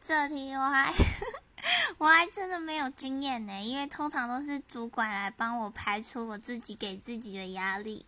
这题我还 我还真的没有经验呢因为通常都是主管来帮我排除我自己给自己的压力。